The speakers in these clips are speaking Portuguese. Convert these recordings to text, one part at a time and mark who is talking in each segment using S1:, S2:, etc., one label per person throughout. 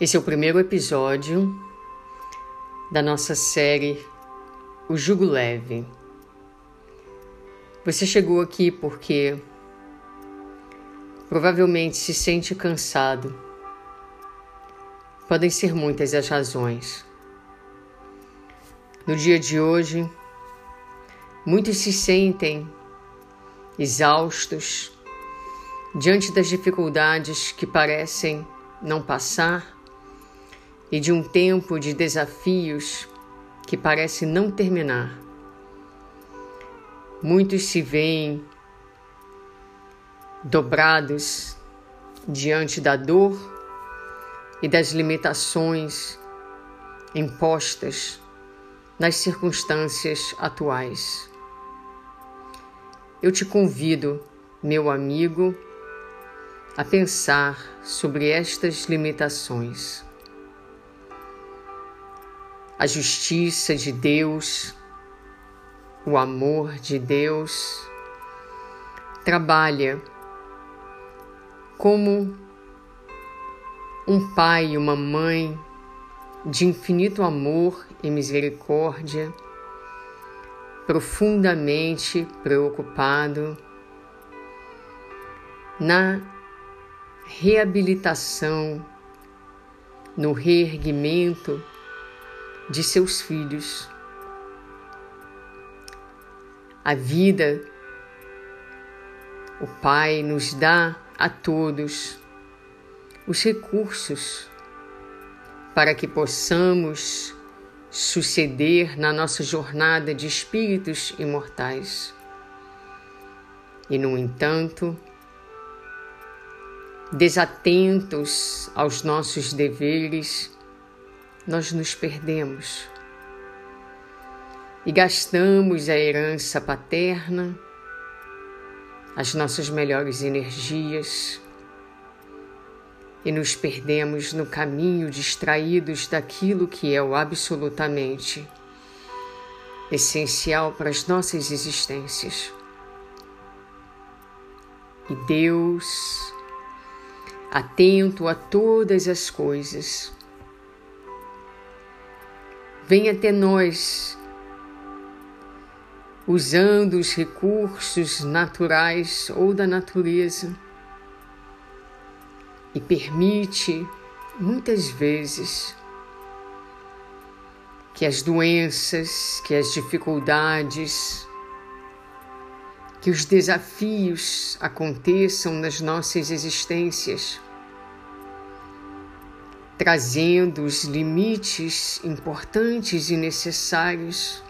S1: Esse é o primeiro episódio da nossa série O Jugo Leve. Você chegou aqui porque provavelmente se sente cansado. Podem ser muitas as razões. No dia de hoje, muitos se sentem exaustos diante das dificuldades que parecem não passar e de um tempo de desafios que parece não terminar. Muitos se veem dobrados diante da dor e das limitações impostas nas circunstâncias atuais. Eu te convido, meu amigo, a pensar sobre estas limitações a justiça de Deus, o amor de Deus, trabalha como um pai e uma mãe de infinito amor e misericórdia, profundamente preocupado na reabilitação, no reerguimento de seus filhos. A vida, o Pai nos dá a todos os recursos para que possamos suceder na nossa jornada de espíritos imortais. E, no entanto, desatentos aos nossos deveres, nós nos perdemos e gastamos a herança paterna, as nossas melhores energias e nos perdemos no caminho distraídos daquilo que é o absolutamente essencial para as nossas existências. E Deus, atento a todas as coisas, Venha até nós, usando os recursos naturais ou da natureza, e permite, muitas vezes, que as doenças, que as dificuldades, que os desafios aconteçam nas nossas existências trazendo os limites importantes e necessários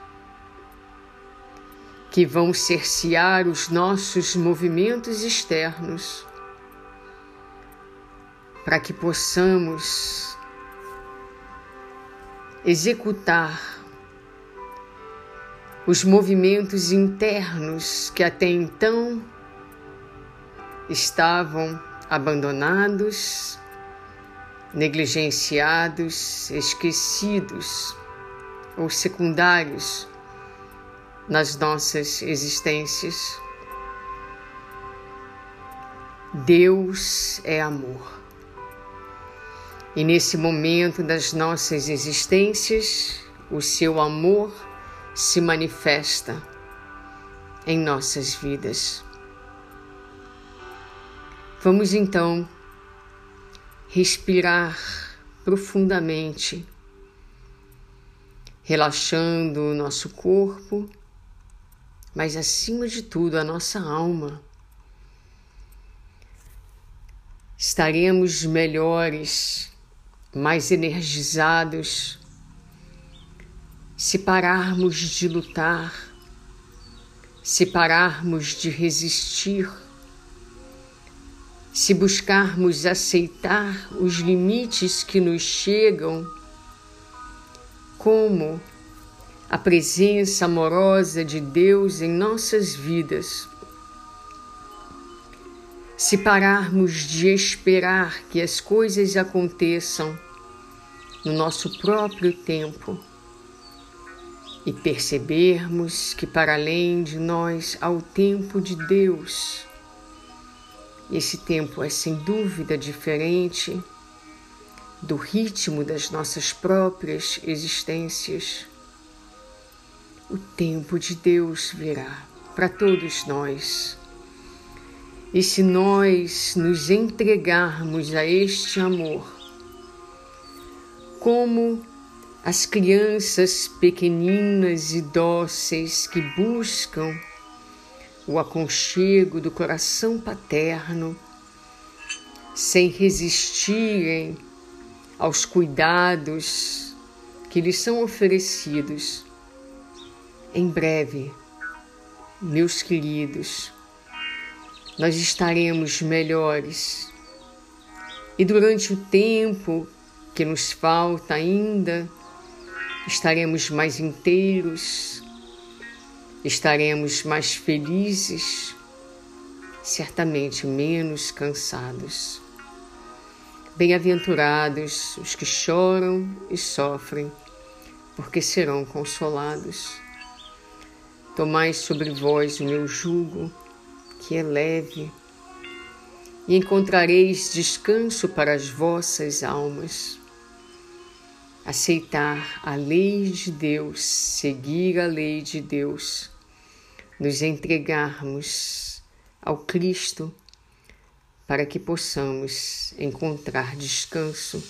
S1: que vão cercear os nossos movimentos externos, para que possamos executar os movimentos internos que até então estavam abandonados negligenciados, esquecidos ou secundários nas nossas existências. Deus é amor. E nesse momento das nossas existências, o seu amor se manifesta em nossas vidas. Vamos então respirar profundamente, relaxando o nosso corpo, mas acima de tudo a nossa alma. Estaremos melhores, mais energizados, se pararmos de lutar, se pararmos de resistir se buscarmos aceitar os limites que nos chegam, como a presença amorosa de Deus em nossas vidas, se pararmos de esperar que as coisas aconteçam no nosso próprio tempo e percebermos que para além de nós há o tempo de Deus esse tempo é sem dúvida diferente do ritmo das nossas próprias existências, o tempo de Deus virá para todos nós. E se nós nos entregarmos a este amor, como as crianças pequeninas e dóceis que buscam o aconchego do coração paterno, sem resistirem aos cuidados que lhes são oferecidos. Em breve, meus queridos, nós estaremos melhores. E durante o tempo que nos falta ainda, estaremos mais inteiros, estaremos mais felizes, certamente menos cansados. Bem-aventurados os que choram e sofrem, porque serão consolados. Tomai sobre vós o meu jugo, que é leve, e encontrareis descanso para as vossas almas. Aceitar a lei de Deus, seguir a lei de Deus, nos entregarmos ao Cristo para que possamos encontrar descanso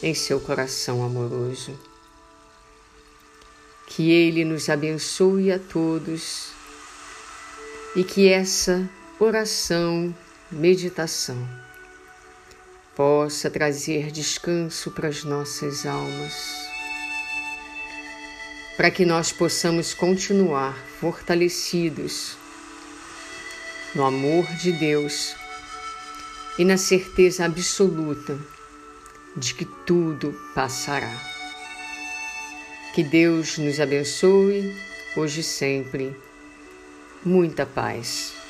S1: em seu coração amoroso. Que Ele nos abençoe a todos e que essa oração, meditação, possa trazer descanso para as nossas almas, para que nós possamos continuar fortalecidos no amor de Deus e na certeza absoluta de que tudo passará. Que Deus nos abençoe hoje e sempre. Muita paz.